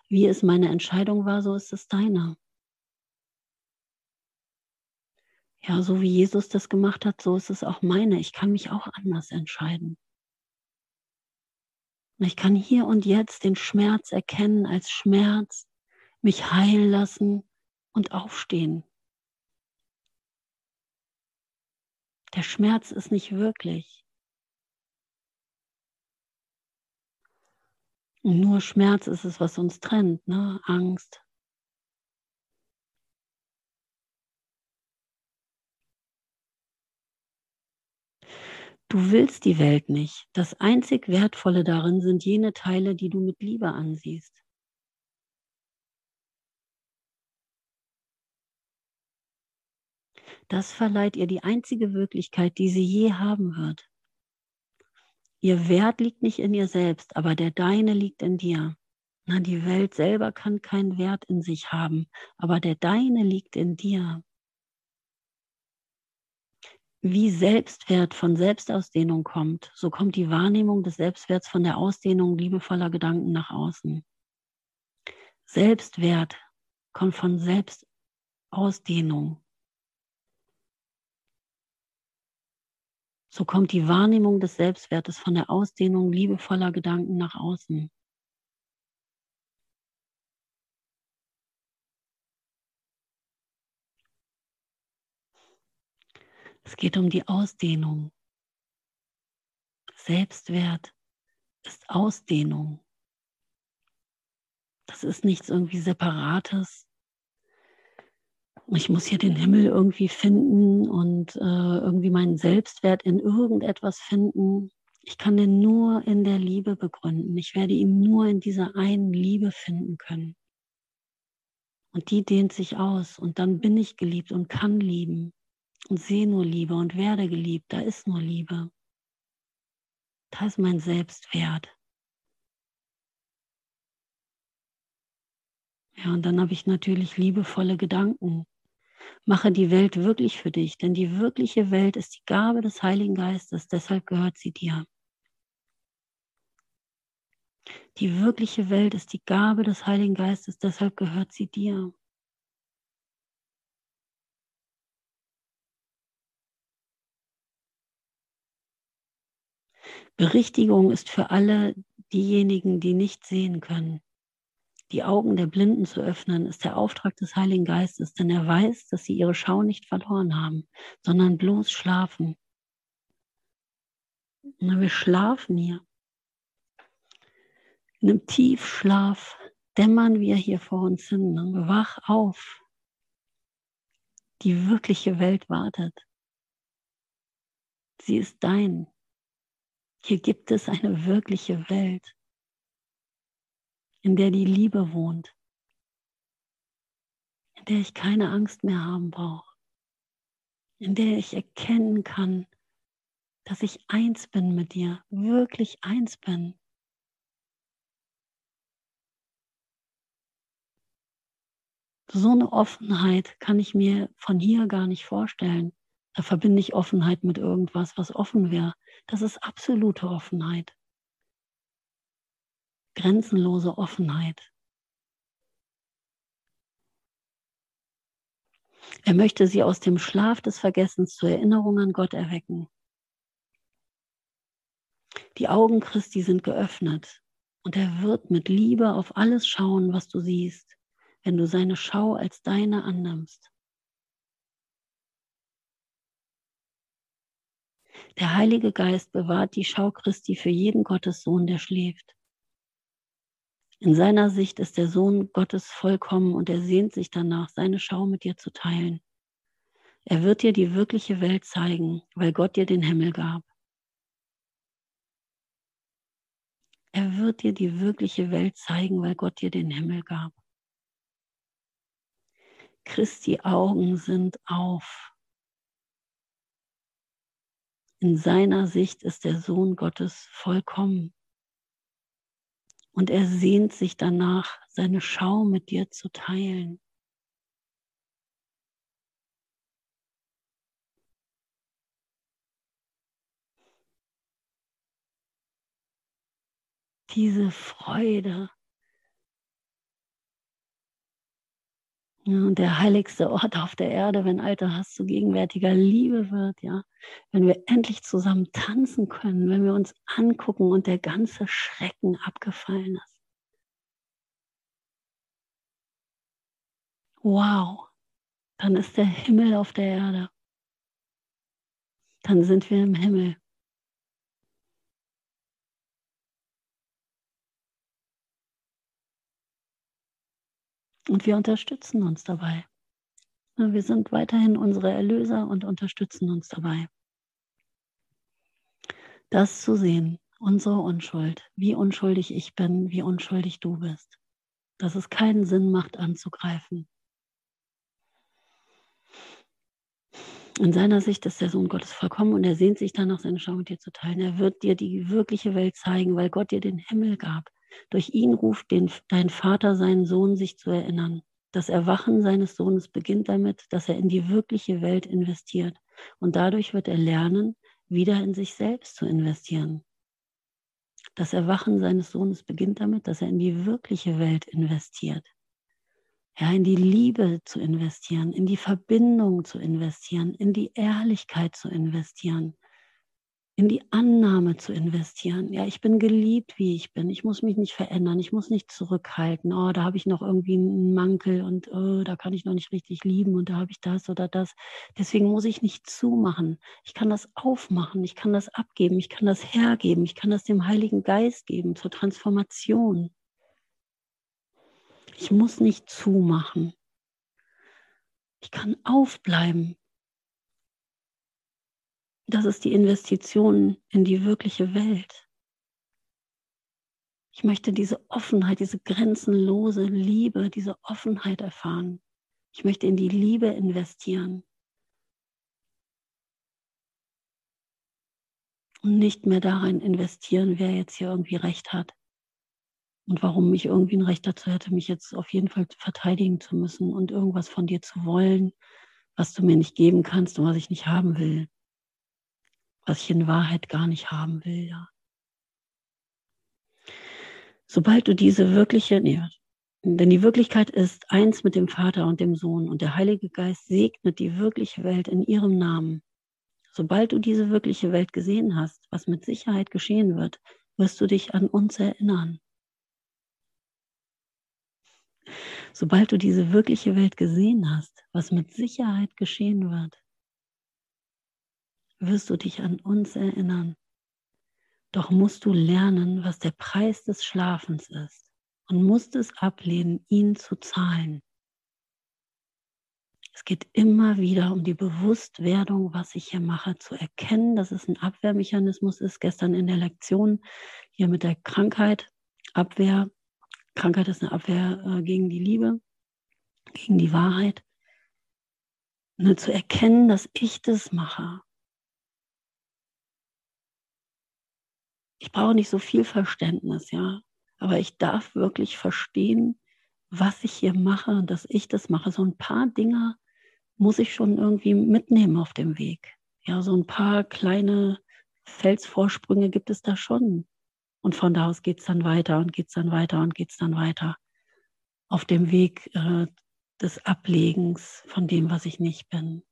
Wie es meine Entscheidung war, so ist es deine. Ja, so wie Jesus das gemacht hat, so ist es auch meine. Ich kann mich auch anders entscheiden. Ich kann hier und jetzt den Schmerz erkennen als Schmerz, mich heilen lassen und aufstehen. Der Schmerz ist nicht wirklich. Und nur Schmerz ist es, was uns trennt, ne? Angst. Du willst die Welt nicht. Das einzig Wertvolle darin sind jene Teile, die du mit Liebe ansiehst. Das verleiht ihr die einzige Wirklichkeit, die sie je haben wird. Ihr Wert liegt nicht in ihr selbst, aber der deine liegt in dir. Na, die Welt selber kann keinen Wert in sich haben, aber der deine liegt in dir wie Selbstwert von Selbstausdehnung kommt, so kommt die Wahrnehmung des Selbstwerts von der Ausdehnung liebevoller Gedanken nach außen. Selbstwert kommt von Selbstausdehnung. So kommt die Wahrnehmung des Selbstwertes von der Ausdehnung liebevoller Gedanken nach außen. Es geht um die Ausdehnung. Selbstwert ist Ausdehnung. Das ist nichts irgendwie Separates. Ich muss hier den Himmel irgendwie finden und äh, irgendwie meinen Selbstwert in irgendetwas finden. Ich kann den nur in der Liebe begründen. Ich werde ihn nur in dieser einen Liebe finden können. Und die dehnt sich aus und dann bin ich geliebt und kann lieben und sehe nur Liebe und werde geliebt. Da ist nur Liebe. Da ist mein Selbstwert. Ja, und dann habe ich natürlich liebevolle Gedanken. Mache die Welt wirklich für dich, denn die wirkliche Welt ist die Gabe des Heiligen Geistes, deshalb gehört sie dir. Die wirkliche Welt ist die Gabe des Heiligen Geistes, deshalb gehört sie dir. Berichtigung ist für alle diejenigen, die nicht sehen können. Die Augen der Blinden zu öffnen, ist der Auftrag des Heiligen Geistes, denn er weiß, dass sie ihre Schau nicht verloren haben, sondern bloß schlafen. Na, wir schlafen hier. In einem Tiefschlaf dämmern wir hier vor uns hin. Ne? Wach auf. Die wirkliche Welt wartet. Sie ist dein. Hier gibt es eine wirkliche Welt, in der die Liebe wohnt, in der ich keine Angst mehr haben brauche, in der ich erkennen kann, dass ich eins bin mit dir, wirklich eins bin. So eine Offenheit kann ich mir von hier gar nicht vorstellen. Da verbinde ich Offenheit mit irgendwas, was offen wäre. Das ist absolute Offenheit. Grenzenlose Offenheit. Er möchte sie aus dem Schlaf des Vergessens zur Erinnerung an Gott erwecken. Die Augen Christi sind geöffnet und er wird mit Liebe auf alles schauen, was du siehst, wenn du seine Schau als deine annimmst. Der Heilige Geist bewahrt die Schau Christi für jeden Gottessohn, der schläft. In seiner Sicht ist der Sohn Gottes vollkommen und er sehnt sich danach, seine Schau mit dir zu teilen. Er wird dir die wirkliche Welt zeigen, weil Gott dir den Himmel gab. Er wird dir die wirkliche Welt zeigen, weil Gott dir den Himmel gab. Christi Augen sind auf. In seiner Sicht ist der Sohn Gottes vollkommen. Und er sehnt sich danach, seine Schau mit dir zu teilen. Diese Freude, und der heiligste Ort auf der Erde, wenn alter Hass zu gegenwärtiger Liebe wird, ja. Wenn wir endlich zusammen tanzen können, wenn wir uns angucken und der ganze Schrecken abgefallen ist. Wow, dann ist der Himmel auf der Erde. Dann sind wir im Himmel. Und wir unterstützen uns dabei. Wir sind weiterhin unsere Erlöser und unterstützen uns dabei. Das zu sehen, unsere Unschuld, wie unschuldig ich bin, wie unschuldig du bist, dass es keinen Sinn macht anzugreifen. In seiner Sicht ist der Sohn Gottes vollkommen und er sehnt sich danach, seine Schau mit dir zu teilen. Er wird dir die wirkliche Welt zeigen, weil Gott dir den Himmel gab. Durch ihn ruft den, dein Vater seinen Sohn, sich zu erinnern. Das Erwachen seines Sohnes beginnt damit, dass er in die wirkliche Welt investiert. Und dadurch wird er lernen, wieder in sich selbst zu investieren. Das Erwachen seines Sohnes beginnt damit, dass er in die wirkliche Welt investiert. Ja, in die Liebe zu investieren, in die Verbindung zu investieren, in die Ehrlichkeit zu investieren, in die Annahme zu investieren. Ja, ich bin geliebt, wie ich bin. Ich muss mich nicht verändern. Ich muss nicht zurückhalten. Oh, da habe ich noch irgendwie einen Mankel und oh, da kann ich noch nicht richtig lieben und da habe ich das oder das. Deswegen muss ich nicht zumachen. Ich kann das aufmachen. Ich kann das abgeben. Ich kann das hergeben. Ich kann das dem Heiligen Geist geben zur Transformation. Ich muss nicht zumachen. Ich kann aufbleiben. Das ist die Investition in die wirkliche Welt. Ich möchte diese Offenheit, diese grenzenlose Liebe, diese Offenheit erfahren. Ich möchte in die Liebe investieren. Und nicht mehr darin investieren, wer jetzt hier irgendwie recht hat. Und warum ich irgendwie ein Recht dazu hätte, mich jetzt auf jeden Fall verteidigen zu müssen und irgendwas von dir zu wollen, was du mir nicht geben kannst und was ich nicht haben will was ich in Wahrheit gar nicht haben will, ja. Sobald du diese wirkliche, nee, denn die Wirklichkeit ist eins mit dem Vater und dem Sohn und der Heilige Geist segnet die wirkliche Welt in ihrem Namen. Sobald du diese wirkliche Welt gesehen hast, was mit Sicherheit geschehen wird, wirst du dich an uns erinnern. Sobald du diese wirkliche Welt gesehen hast, was mit Sicherheit geschehen wird, wirst du dich an uns erinnern. Doch musst du lernen, was der Preis des Schlafens ist und musst es ablehnen, ihn zu zahlen. Es geht immer wieder um die Bewusstwerdung, was ich hier mache, zu erkennen, dass es ein Abwehrmechanismus ist. Gestern in der Lektion hier mit der Krankheit, Abwehr. Krankheit ist eine Abwehr äh, gegen die Liebe, gegen die Wahrheit. Nur zu erkennen, dass ich das mache ich brauche nicht so viel Verständnis, ja, aber ich darf wirklich verstehen, was ich hier mache und dass ich das mache. So ein paar Dinge muss ich schon irgendwie mitnehmen auf dem Weg. Ja, so ein paar kleine Felsvorsprünge gibt es da schon. Und von da aus geht es dann weiter und geht es dann weiter und geht es dann weiter. Auf dem Weg äh, des Ablegens von dem, was ich nicht bin.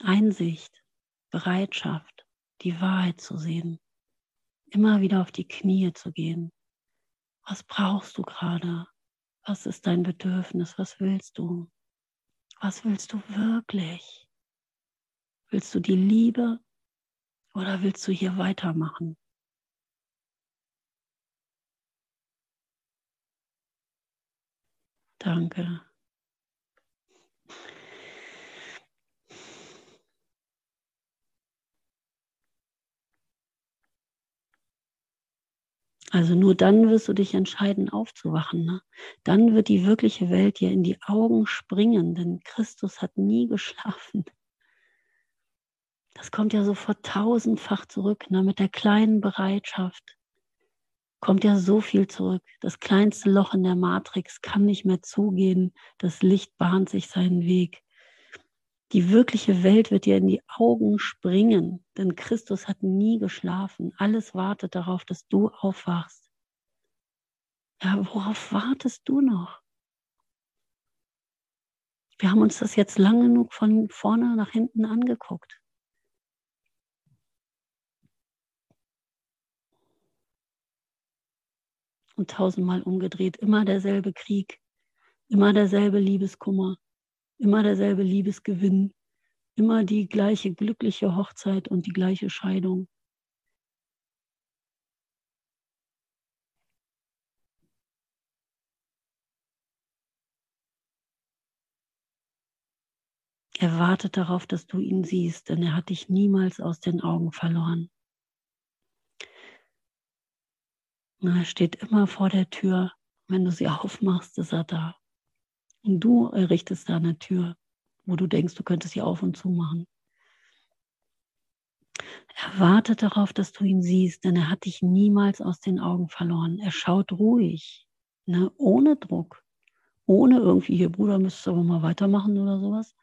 Einsicht. Bereitschaft, die Wahrheit zu sehen, immer wieder auf die Knie zu gehen. Was brauchst du gerade? Was ist dein Bedürfnis? Was willst du? Was willst du wirklich? Willst du die Liebe oder willst du hier weitermachen? Danke. Also nur dann wirst du dich entscheiden, aufzuwachen. Ne? Dann wird die wirkliche Welt dir in die Augen springen, denn Christus hat nie geschlafen. Das kommt ja sofort tausendfach zurück, ne? mit der kleinen Bereitschaft kommt ja so viel zurück. Das kleinste Loch in der Matrix kann nicht mehr zugehen. Das Licht bahnt sich seinen Weg. Die wirkliche Welt wird dir in die Augen springen, denn Christus hat nie geschlafen. Alles wartet darauf, dass du aufwachst. Ja, worauf wartest du noch? Wir haben uns das jetzt lang genug von vorne nach hinten angeguckt. und tausendmal umgedreht. Immer derselbe Krieg, immer derselbe Liebeskummer, immer derselbe Liebesgewinn, immer die gleiche glückliche Hochzeit und die gleiche Scheidung. Er wartet darauf, dass du ihn siehst, denn er hat dich niemals aus den Augen verloren. Er steht immer vor der Tür. Wenn du sie aufmachst, ist er da. Und du errichtest da eine Tür, wo du denkst, du könntest sie auf und zu machen. Er wartet darauf, dass du ihn siehst, denn er hat dich niemals aus den Augen verloren. Er schaut ruhig, ne, ohne Druck, ohne irgendwie, hier Bruder, müsstest du aber mal weitermachen oder sowas.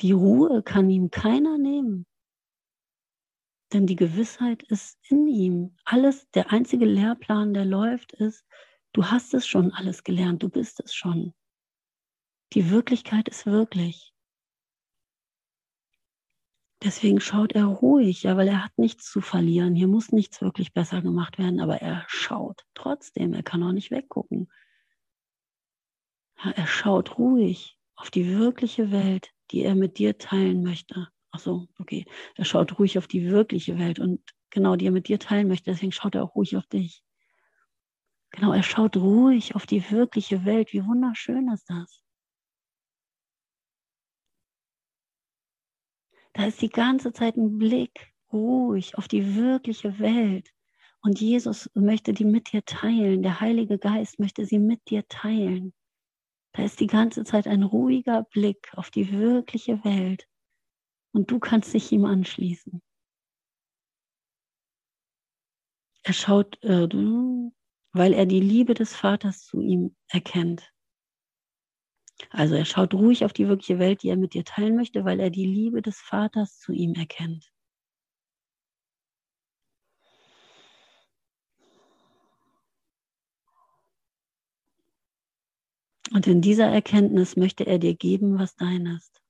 Die Ruhe kann ihm keiner nehmen. Denn die Gewissheit ist in ihm. Alles, der einzige Lehrplan, der läuft, ist, du hast es schon alles gelernt, du bist es schon. Die Wirklichkeit ist wirklich. Deswegen schaut er ruhig, ja, weil er hat nichts zu verlieren. Hier muss nichts wirklich besser gemacht werden, aber er schaut trotzdem. Er kann auch nicht weggucken. Ja, er schaut ruhig auf die wirkliche Welt, die er mit dir teilen möchte. Ach so, okay. Er schaut ruhig auf die wirkliche Welt und genau, die er mit dir teilen möchte. Deswegen schaut er auch ruhig auf dich. Genau, er schaut ruhig auf die wirkliche Welt. Wie wunderschön ist das? Da ist die ganze Zeit ein Blick ruhig auf die wirkliche Welt. Und Jesus möchte die mit dir teilen. Der Heilige Geist möchte sie mit dir teilen. Da ist die ganze Zeit ein ruhiger Blick auf die wirkliche Welt und du kannst dich ihm anschließen. Er schaut, äh, weil er die Liebe des Vaters zu ihm erkennt. Also er schaut ruhig auf die wirkliche Welt, die er mit dir teilen möchte, weil er die Liebe des Vaters zu ihm erkennt. Und in dieser Erkenntnis möchte er dir geben, was dein ist.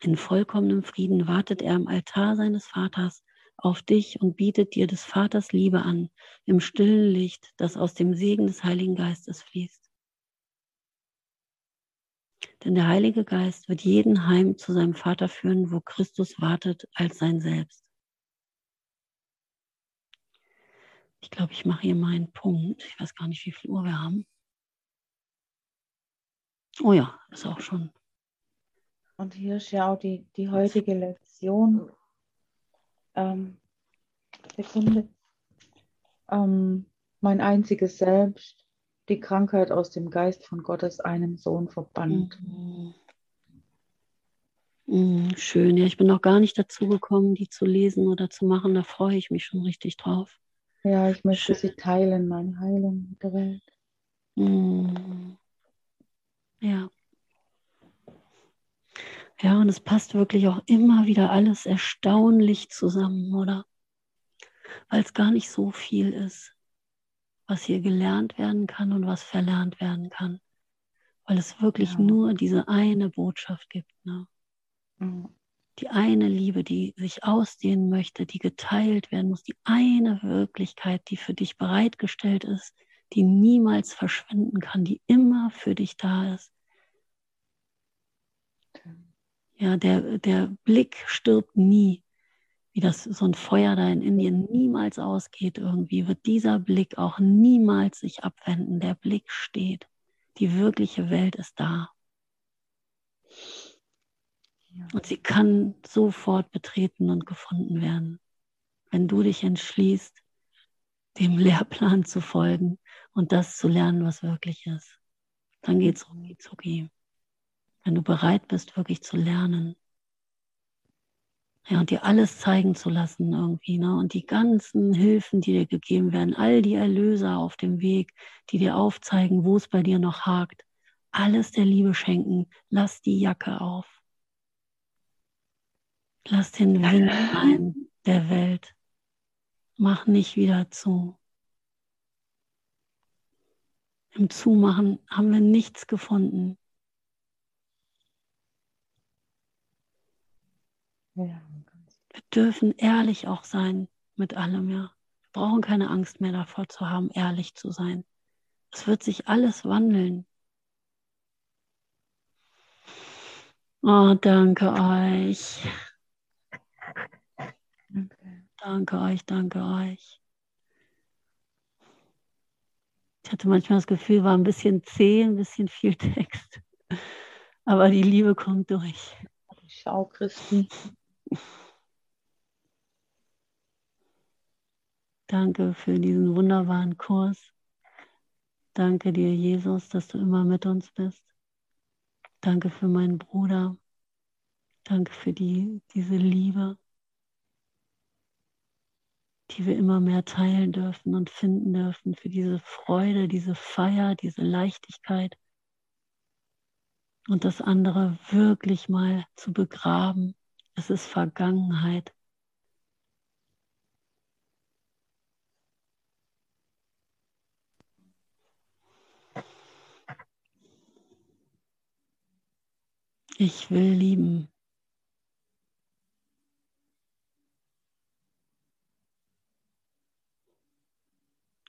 In vollkommenem Frieden wartet er am Altar seines Vaters auf dich und bietet dir des Vaters Liebe an, im stillen Licht, das aus dem Segen des Heiligen Geistes fließt. Denn der Heilige Geist wird jeden heim zu seinem Vater führen, wo Christus wartet als sein Selbst. Ich glaube, ich mache hier mal einen Punkt. Ich weiß gar nicht, wie viel Uhr wir haben. Oh ja, ist auch schon und hier ist ja auch die, die heutige Lektion. Ähm, Sekunde. Ähm, mein einziges Selbst, die Krankheit aus dem Geist von Gottes einem Sohn verbannt. Mhm. Mhm, schön, ja, ich bin noch gar nicht dazu gekommen, die zu lesen oder zu machen. Da freue ich mich schon richtig drauf. Ja, ich möchte schön. sie teilen, meine Heilung mit der Welt. Mhm. Ja. Ja, und es passt wirklich auch immer wieder alles erstaunlich zusammen, oder? Weil es gar nicht so viel ist, was hier gelernt werden kann und was verlernt werden kann. Weil es wirklich ja. nur diese eine Botschaft gibt. Ne? Mhm. Die eine Liebe, die sich ausdehnen möchte, die geteilt werden muss, die eine Wirklichkeit, die für dich bereitgestellt ist, die niemals verschwinden kann, die immer für dich da ist ja, der, der Blick stirbt nie. Wie das so ein Feuer da in Indien niemals ausgeht irgendwie, wird dieser Blick auch niemals sich abwenden. Der Blick steht. Die wirkliche Welt ist da. Und sie kann sofort betreten und gefunden werden. Wenn du dich entschließt, dem Lehrplan zu folgen und das zu lernen, was wirklich ist. Dann geht es rucki zucki. Wenn du bereit bist, wirklich zu lernen. Ja, und dir alles zeigen zu lassen irgendwie, ne? Und die ganzen Hilfen, die dir gegeben werden, all die Erlöser auf dem Weg, die dir aufzeigen, wo es bei dir noch hakt, alles der Liebe schenken. Lass die Jacke auf. Lass den Wind ein der Welt. Mach nicht wieder zu. Im Zumachen haben wir nichts gefunden. Ja. Wir dürfen ehrlich auch sein mit allem, ja. Wir brauchen keine Angst mehr davor zu haben, ehrlich zu sein. Es wird sich alles wandeln. Oh, danke euch. Danke euch, danke euch. Ich hatte manchmal das Gefühl, war ein bisschen zäh, ein bisschen viel Text. Aber die Liebe kommt durch. Schau, Christi. Danke für diesen wunderbaren Kurs. Danke dir, Jesus, dass du immer mit uns bist. Danke für meinen Bruder. Danke für die, diese Liebe, die wir immer mehr teilen dürfen und finden dürfen, für diese Freude, diese Feier, diese Leichtigkeit und das andere wirklich mal zu begraben. Es ist Vergangenheit. Ich will lieben.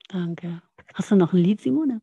Danke. Hast du noch ein Lied, Simone?